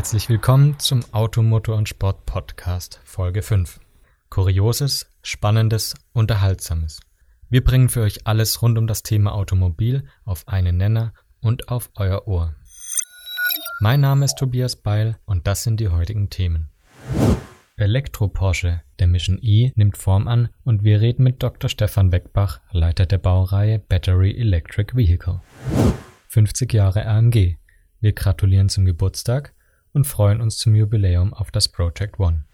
Herzlich willkommen zum Automotor und Sport Podcast Folge 5. Kurioses, Spannendes, Unterhaltsames. Wir bringen für euch alles rund um das Thema Automobil auf einen Nenner und auf euer Ohr. Mein Name ist Tobias Beil und das sind die heutigen Themen. Elektro-Porsche, der Mission E, nimmt Form an und wir reden mit Dr. Stefan Weckbach, Leiter der Baureihe Battery Electric Vehicle. 50 Jahre AMG. Wir gratulieren zum Geburtstag und freuen uns zum Jubiläum auf das Project One.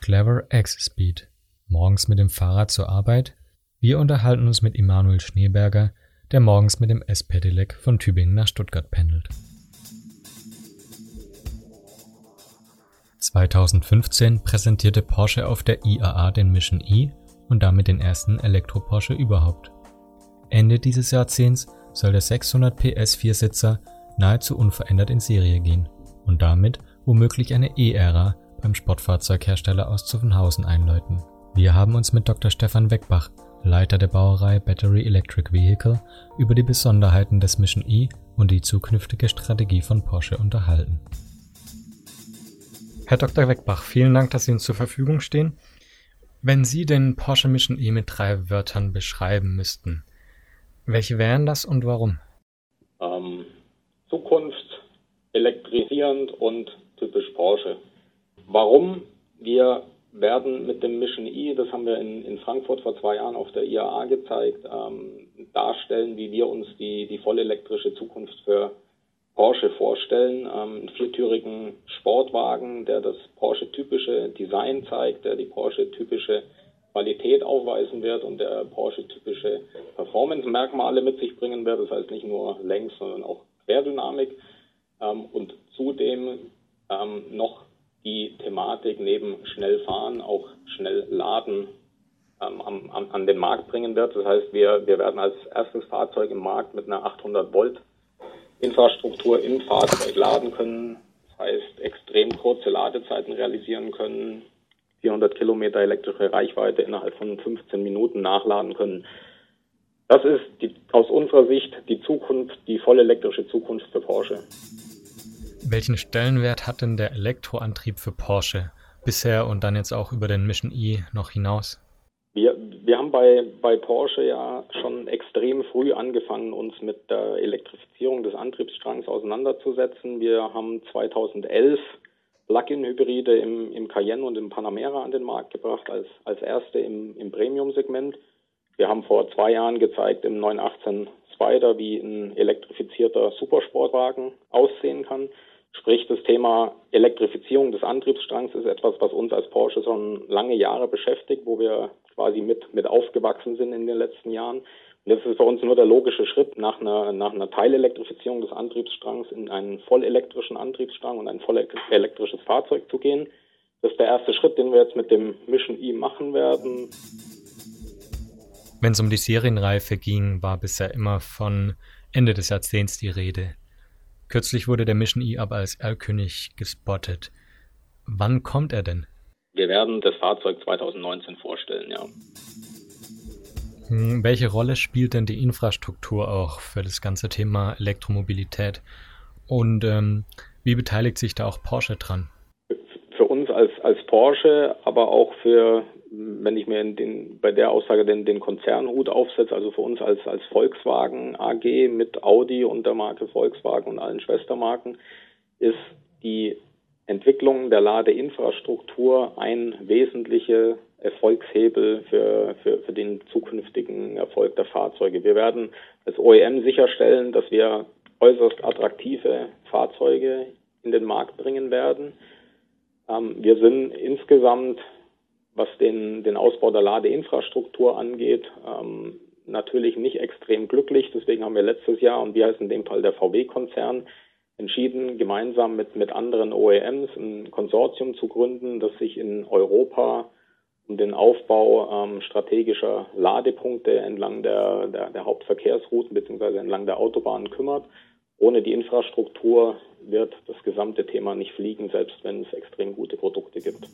Clever X-Speed. Morgens mit dem Fahrrad zur Arbeit. Wir unterhalten uns mit Immanuel Schneeberger, der morgens mit dem S-Pedelec von Tübingen nach Stuttgart pendelt. 2015 präsentierte Porsche auf der IAA den Mission E und damit den ersten Elektro-Porsche überhaupt. Ende dieses Jahrzehnts soll der 600 PS Viersitzer nahezu unverändert in Serie gehen und damit womöglich eine E-Ära beim Sportfahrzeughersteller aus Zuffenhausen einläuten. Wir haben uns mit Dr. Stefan Weckbach, Leiter der Bauerei Battery Electric Vehicle, über die Besonderheiten des Mission E und die zukünftige Strategie von Porsche unterhalten. Herr Dr. Weckbach, vielen Dank, dass Sie uns zur Verfügung stehen. Wenn Sie den Porsche Mission E mit drei Wörtern beschreiben müssten, welche wären das und warum? Ähm, Zukunft, elektrisierend und typisch Porsche. Warum? Wir werden mit dem Mission E, das haben wir in, in Frankfurt vor zwei Jahren auf der IAA gezeigt, ähm, darstellen, wie wir uns die, die vollelektrische Zukunft für Porsche vorstellen. Ähm, einen viertürigen Sportwagen, der das Porsche-typische Design zeigt, der die Porsche-typische Qualität aufweisen wird und der Porsche-typische Performance-Merkmale mit sich bringen wird. Das heißt nicht nur Längs, sondern auch Querdynamik. Ähm, und zudem ähm, noch die Thematik neben schnell fahren auch schnell laden ähm, an, an den Markt bringen wird. Das heißt, wir, wir werden als erstes Fahrzeug im Markt mit einer 800 Volt Infrastruktur im Fahrzeug laden können. Das heißt, extrem kurze Ladezeiten realisieren können, 400 Kilometer elektrische Reichweite innerhalb von 15 Minuten nachladen können. Das ist die, aus unserer Sicht die Zukunft, die vollelektrische Zukunft für Porsche. Welchen Stellenwert hat denn der Elektroantrieb für Porsche bisher und dann jetzt auch über den Mission E noch hinaus? Wir, wir haben bei, bei Porsche ja schon extrem früh angefangen, uns mit der Elektrifizierung des Antriebsstrangs auseinanderzusetzen. Wir haben 2011 Plug-in-Hybride im, im Cayenne und im Panamera an den Markt gebracht, als, als erste im, im Premium-Segment. Wir haben vor zwei Jahren gezeigt im 918 Spider, wie ein elektrifizierter Supersportwagen aussehen kann. Sprich, das Thema Elektrifizierung des Antriebsstrangs ist etwas, was uns als Porsche schon lange Jahre beschäftigt, wo wir quasi mit, mit aufgewachsen sind in den letzten Jahren. Und das ist für uns nur der logische Schritt, nach einer, nach einer Teilelektrifizierung des Antriebsstrangs in einen vollelektrischen Antriebsstrang und ein vollelektrisches Fahrzeug zu gehen. Das ist der erste Schritt, den wir jetzt mit dem Mission E machen werden. Wenn es um die Serienreife ging, war bisher immer von Ende des Jahrzehnts die Rede. Kürzlich wurde der Mission E aber als Erlkönig gespottet. Wann kommt er denn? Wir werden das Fahrzeug 2019 vorstellen, ja. Hm, welche Rolle spielt denn die Infrastruktur auch für das ganze Thema Elektromobilität? Und ähm, wie beteiligt sich da auch Porsche dran? Als, als Porsche, aber auch für, wenn ich mir den, bei der Aussage den, den Konzernhut aufsetze, also für uns als, als Volkswagen AG mit Audi und der Marke Volkswagen und allen Schwestermarken, ist die Entwicklung der Ladeinfrastruktur ein wesentlicher Erfolgshebel für, für, für den zukünftigen Erfolg der Fahrzeuge. Wir werden als OEM sicherstellen, dass wir äußerst attraktive Fahrzeuge in den Markt bringen werden. Ähm, wir sind insgesamt, was den, den Ausbau der Ladeinfrastruktur angeht, ähm, natürlich nicht extrem glücklich. Deswegen haben wir letztes Jahr, und wir heißen in dem Fall der VW-Konzern, entschieden, gemeinsam mit, mit anderen OEMs ein Konsortium zu gründen, das sich in Europa um den Aufbau ähm, strategischer Ladepunkte entlang der, der, der Hauptverkehrsrouten bzw. entlang der Autobahnen kümmert. Ohne die Infrastruktur wird das gesamte Thema nicht fliegen, selbst wenn es extrem gute Produkte gibt.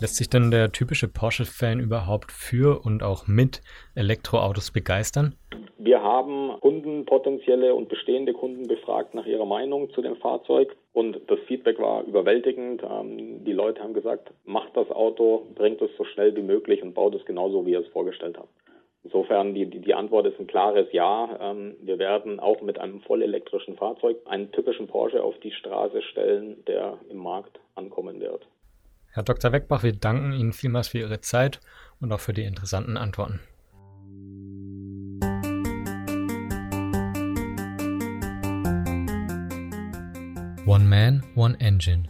Lässt sich denn der typische Porsche-Fan überhaupt für und auch mit Elektroautos begeistern? Wir haben Kunden, potenzielle und bestehende Kunden befragt nach ihrer Meinung zu dem Fahrzeug und das Feedback war überwältigend. Ähm, die Leute haben gesagt, macht das Auto, bringt es so schnell wie möglich und baut es genauso, wie ihr es vorgestellt habt. Insofern die, die, die Antwort ist ein klares Ja. Ähm, wir werden auch mit einem vollelektrischen Fahrzeug einen typischen Porsche auf die Straße stellen, der im Markt ankommen wird. Herr Dr. Weckbach, wir danken Ihnen vielmals für Ihre Zeit und auch für die interessanten Antworten. One Man, One Engine.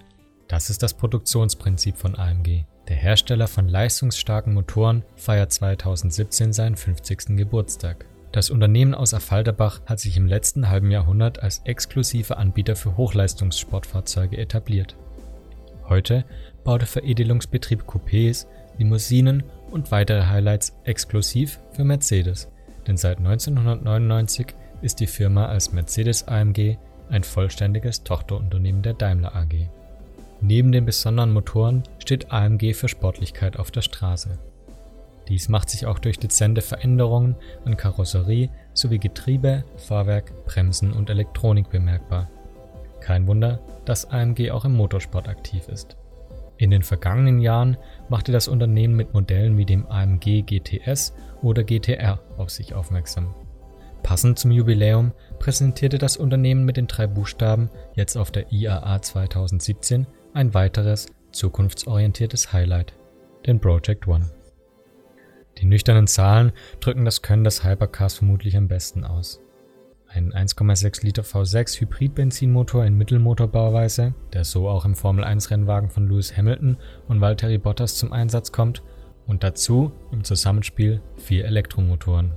Das ist das Produktionsprinzip von AMG. Der Hersteller von leistungsstarken Motoren feiert 2017 seinen 50. Geburtstag. Das Unternehmen aus Affalterbach hat sich im letzten halben Jahrhundert als exklusiver Anbieter für Hochleistungssportfahrzeuge etabliert. Heute baut der Veredelungsbetrieb Coupés, Limousinen und weitere Highlights exklusiv für Mercedes, denn seit 1999 ist die Firma als Mercedes AMG ein vollständiges Tochterunternehmen der Daimler AG. Neben den besonderen Motoren steht AMG für Sportlichkeit auf der Straße. Dies macht sich auch durch dezente Veränderungen an Karosserie sowie Getriebe, Fahrwerk, Bremsen und Elektronik bemerkbar. Kein Wunder, dass AMG auch im Motorsport aktiv ist. In den vergangenen Jahren machte das Unternehmen mit Modellen wie dem AMG GTS oder GTR auf sich aufmerksam. Passend zum Jubiläum präsentierte das Unternehmen mit den drei Buchstaben jetzt auf der IAA 2017 ein weiteres zukunftsorientiertes Highlight, den Project One. Die nüchternen Zahlen drücken das Können des Hypercars vermutlich am besten aus. Ein 1,6 Liter V6 Hybridbenzinmotor in Mittelmotorbauweise, der so auch im Formel-1-Rennwagen von Lewis Hamilton und Valtteri Bottas zum Einsatz kommt, und dazu im Zusammenspiel vier Elektromotoren.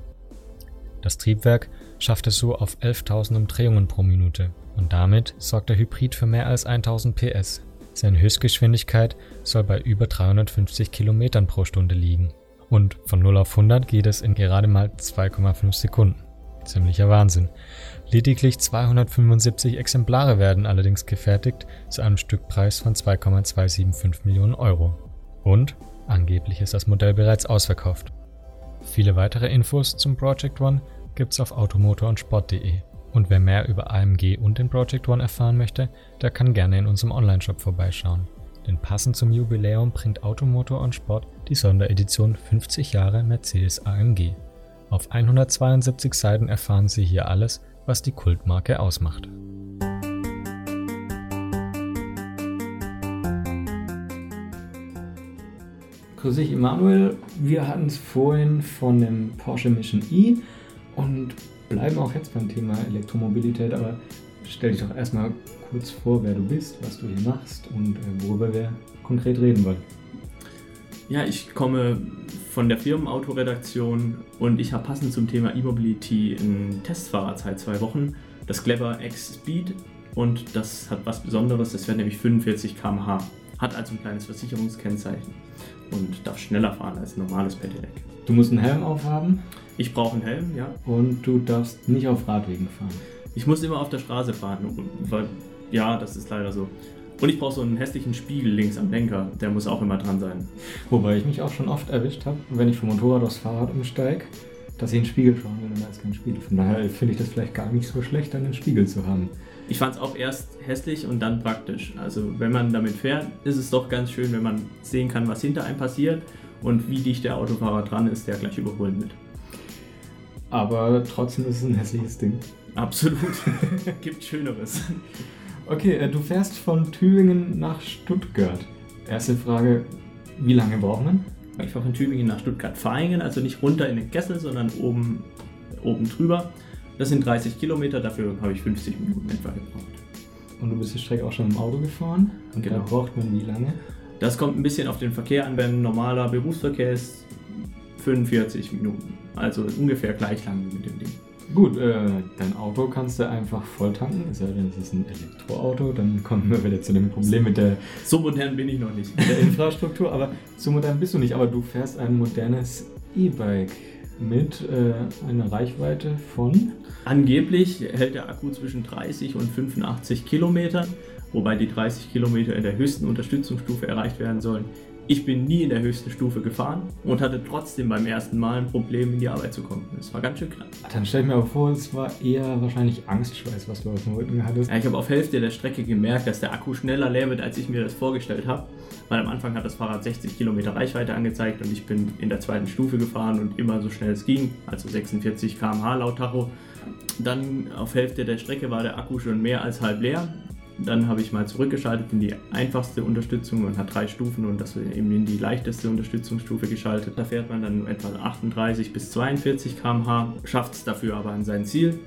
Das Triebwerk schafft es so auf 11.000 Umdrehungen pro Minute und damit sorgt der Hybrid für mehr als 1000 PS. Seine Höchstgeschwindigkeit soll bei über 350 km pro Stunde liegen. Und von 0 auf 100 geht es in gerade mal 2,5 Sekunden. Ziemlicher Wahnsinn. Lediglich 275 Exemplare werden allerdings gefertigt zu einem Stückpreis von 2,275 Millionen Euro. Und angeblich ist das Modell bereits ausverkauft. Viele weitere Infos zum Project One gibt's auf automotor und sport.de. Und wer mehr über AMG und den Project One erfahren möchte, der kann gerne in unserem Onlineshop vorbeischauen. Denn passend zum Jubiläum bringt Automotor und Sport die Sonderedition 50 Jahre Mercedes AMG. Auf 172 Seiten erfahren Sie hier alles, was die Kultmarke ausmacht. Grüß dich, Emanuel. Wir hatten es vorhin von dem Porsche Mission E und bleiben auch jetzt beim Thema Elektromobilität, aber stell dich doch erstmal kurz vor, wer du bist, was du hier machst und äh, worüber wir konkret reden wollen. Ja, ich komme von der Firmenautoredaktion und ich habe passend zum Thema E-Mobility ein Testfahrrad seit zwei Wochen, das Clever X Speed und das hat was Besonderes, das fährt nämlich 45 km/h, hat also ein kleines Versicherungskennzeichen und darf schneller fahren als ein normales Pedelec. Du musst einen Helm aufhaben? Ich brauche einen Helm, ja. Und du darfst nicht auf Radwegen fahren? Ich muss immer auf der Straße fahren, weil ja, das ist leider so. Und ich brauche so einen hässlichen Spiegel links am Lenker, der muss auch immer dran sein. Wobei ich mich auch schon oft erwischt habe, wenn ich vom Motorrad aufs Fahrrad umsteige, dass ich in den Spiegel schauen will und da ist kein Spiegel. Von daher finde ich das vielleicht gar nicht so schlecht, dann einen Spiegel zu haben. Ich fand es auch erst hässlich und dann praktisch. Also wenn man damit fährt, ist es doch ganz schön, wenn man sehen kann, was hinter einem passiert und wie dicht der Autofahrer dran ist, der gleich überholen wird. Aber trotzdem ist es ein hässliches Ding. Absolut. Gibt Schöneres. Okay, äh, du fährst von Tübingen nach Stuttgart. Erste Frage, wie lange braucht man? Ich fahre von Tübingen nach Stuttgart-Vaihingen, also nicht runter in den Kessel, sondern oben, oben drüber. Das sind 30 Kilometer, dafür habe ich 50 Minuten etwa gebraucht. Und du bist die Strecke auch schon im Auto gefahren? Und genau. da braucht man wie lange? Das kommt ein bisschen auf den Verkehr an. Wenn normaler Berufsverkehr ist, 45 Minuten. Also ungefähr gleich lang wie mit dem Ding. Gut, äh, dein Auto kannst du einfach voll tanken, es sei denn, es ist ein Elektroauto, dann kommen wir wieder zu dem Problem mit der. So modern bin ich noch nicht. Der Infrastruktur, aber so modern bist du nicht, aber du fährst ein modernes E-Bike mit äh, einer Reichweite von. Angeblich hält der Akku zwischen 30 und 85 Kilometern, wobei die 30 Kilometer in der höchsten Unterstützungsstufe erreicht werden sollen. Ich bin nie in der höchsten Stufe gefahren und hatte trotzdem beim ersten Mal ein Problem, in die Arbeit zu kommen. Es war ganz schön knapp. Dann stell ich mir aber vor, es war eher wahrscheinlich Angstschweiß, was du auf dem Rücken hattest. Ja, ich habe auf Hälfte der Strecke gemerkt, dass der Akku schneller leer wird, als ich mir das vorgestellt habe. Weil am Anfang hat das Fahrrad 60 Kilometer Reichweite angezeigt und ich bin in der zweiten Stufe gefahren und immer so schnell es ging, also 46 km/h laut Tacho. Dann auf Hälfte der Strecke war der Akku schon mehr als halb leer dann habe ich mal zurückgeschaltet in die einfachste Unterstützung und hat drei Stufen und das eben in die leichteste Unterstützungsstufe geschaltet. Da fährt man dann etwa 38 bis 42 km/h, schafft es dafür aber an sein Ziel.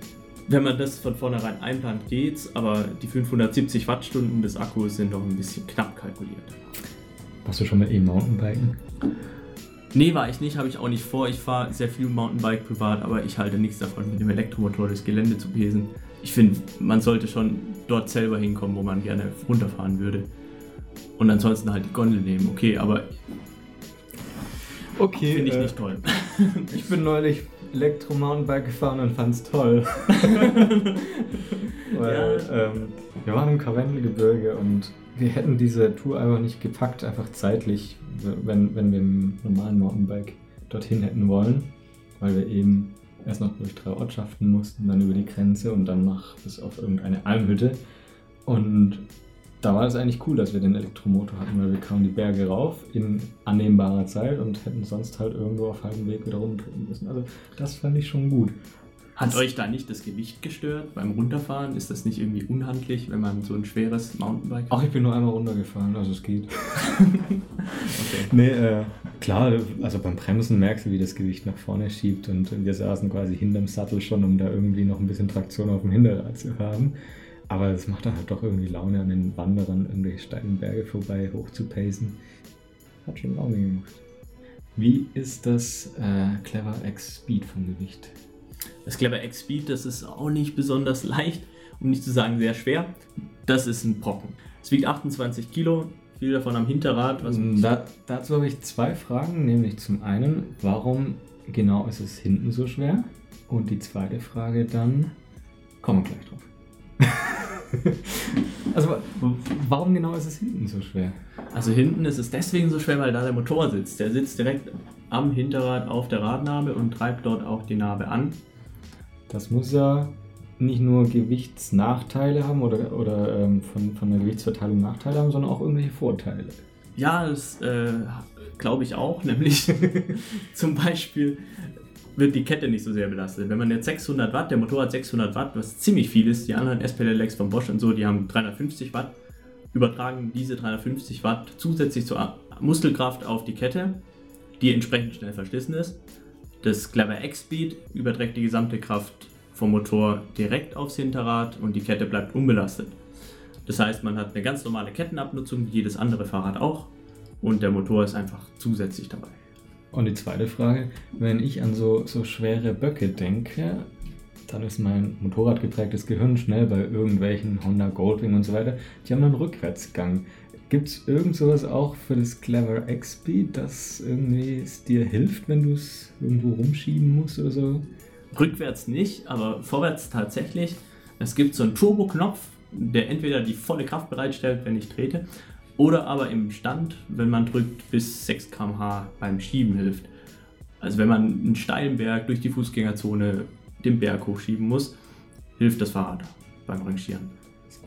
Wenn man das von vornherein einplant, geht's, aber die 570 Wattstunden des Akkus sind noch ein bisschen knapp kalkuliert. Warst du schon mal E-Mountainbiken? Nee, war ich nicht, habe ich auch nicht vor. Ich fahre sehr viel Mountainbike privat, aber ich halte nichts davon, mit dem Elektromotor das Gelände zu besen. Ich finde, man sollte schon dort selber hinkommen, wo man gerne runterfahren würde. Und ansonsten halt die Gondel nehmen, okay, aber okay, finde ich äh, nicht toll. ich bin neulich Elektro-Mountainbike gefahren und fand es toll. Weil ja. ähm, wir waren im Karwendelgebirge und wir hätten diese Tour einfach nicht gepackt, einfach zeitlich, wenn, wenn wir im normalen Mountainbike dorthin hätten wollen, weil wir eben erst noch durch drei Ortschaften mussten, dann über die Grenze und dann noch bis auf irgendeine Almhütte. Und da war es eigentlich cool, dass wir den Elektromotor hatten, weil wir kamen die Berge rauf in annehmbarer Zeit und hätten sonst halt irgendwo auf halbem Weg wieder rumdrehen müssen. Also das fand ich schon gut. Hat euch da nicht das Gewicht gestört beim Runterfahren? Ist das nicht irgendwie unhandlich, wenn man so ein schweres Mountainbike hat? Ach, ich bin nur einmal runtergefahren, also es geht. okay. Nee, äh, klar, also beim Bremsen merkst du, wie das Gewicht nach vorne schiebt und wir saßen quasi hinterm Sattel schon, um da irgendwie noch ein bisschen Traktion auf dem Hinterrad zu haben. Aber es macht dann halt doch irgendwie Laune, an den Wanderern irgendwelche steilen Berge vorbei hoch zu pacen. Hat schon Laune gemacht. Wie ist das äh, Clever X Speed vom Gewicht? Das Clever X Speed, das ist auch nicht besonders leicht, um nicht zu sagen sehr schwer. Das ist ein Brocken. Es wiegt 28 Kilo, viel davon am Hinterrad. Mm, da, dazu habe ich zwei Fragen, nämlich zum einen, warum genau ist es hinten so schwer? Und die zweite Frage dann, kommen wir gleich drauf. also warum genau ist es hinten so schwer? Also hinten ist es deswegen so schwer, weil da der Motor sitzt. Der sitzt direkt am Hinterrad auf der Radnabe und treibt dort auch die Narbe an. Das muss ja nicht nur Gewichtsnachteile haben oder, oder ähm, von, von der Gewichtsverteilung Nachteile haben, sondern auch irgendwelche Vorteile. Ja, das äh, glaube ich auch. Nämlich zum Beispiel wird die Kette nicht so sehr belastet. Wenn man jetzt 600 Watt, der Motor hat 600 Watt, was ziemlich viel ist, die anderen SPLX von Bosch und so, die haben 350 Watt, übertragen diese 350 Watt zusätzlich zur Muskelkraft auf die Kette, die entsprechend schnell verschlissen ist. Das Clever X-Speed überträgt die gesamte Kraft vom Motor direkt aufs Hinterrad und die Kette bleibt unbelastet. Das heißt, man hat eine ganz normale Kettenabnutzung, wie jedes andere Fahrrad auch, und der Motor ist einfach zusätzlich dabei. Und die zweite Frage, wenn ich an so, so schwere Böcke denke, dann ist mein motorradgeprägtes Gehirn schnell bei irgendwelchen Honda Goldwing und so weiter. Die haben einen Rückwärtsgang. Gibt es irgend sowas auch für das Clever X-Speed, das irgendwie dir hilft, wenn du es irgendwo rumschieben musst oder so? Rückwärts nicht, aber vorwärts tatsächlich. Es gibt so einen Turbo-Knopf, der entweder die volle Kraft bereitstellt, wenn ich trete, oder aber im Stand, wenn man drückt, bis 6 km/h beim Schieben hilft. Also wenn man einen steilen Berg durch die Fußgängerzone den Berg hochschieben muss, hilft das Fahrrad beim Rangieren.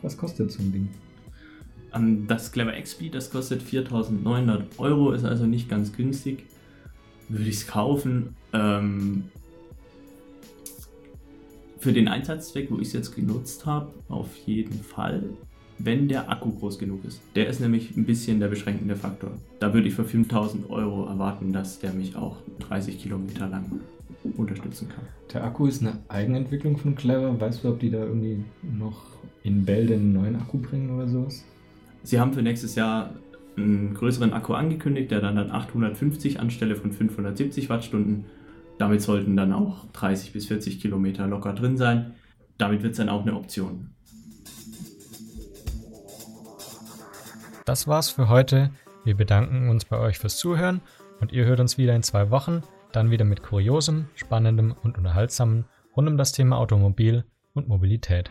Was kostet so ein Ding? Das Clever X-Speed, das kostet 4.900 Euro, ist also nicht ganz günstig. Würde ich es kaufen. Ähm, für den Einsatzzweck, wo ich es jetzt genutzt habe, auf jeden Fall, wenn der Akku groß genug ist. Der ist nämlich ein bisschen der beschränkende Faktor. Da würde ich für 5000 Euro erwarten, dass der mich auch 30 Kilometer lang unterstützen kann. Der Akku ist eine Eigenentwicklung von Clever. Weißt du, ob die da irgendwie noch in Bälde einen neuen Akku bringen oder sowas? Sie haben für nächstes Jahr einen größeren Akku angekündigt, der dann, dann 850 anstelle von 570 Wattstunden. Damit sollten dann auch 30 bis 40 Kilometer locker drin sein. Damit wird es dann auch eine Option. Das war's für heute. Wir bedanken uns bei euch fürs Zuhören und ihr hört uns wieder in zwei Wochen, dann wieder mit Kuriosem, Spannendem und Unterhaltsamem rund um das Thema Automobil und Mobilität.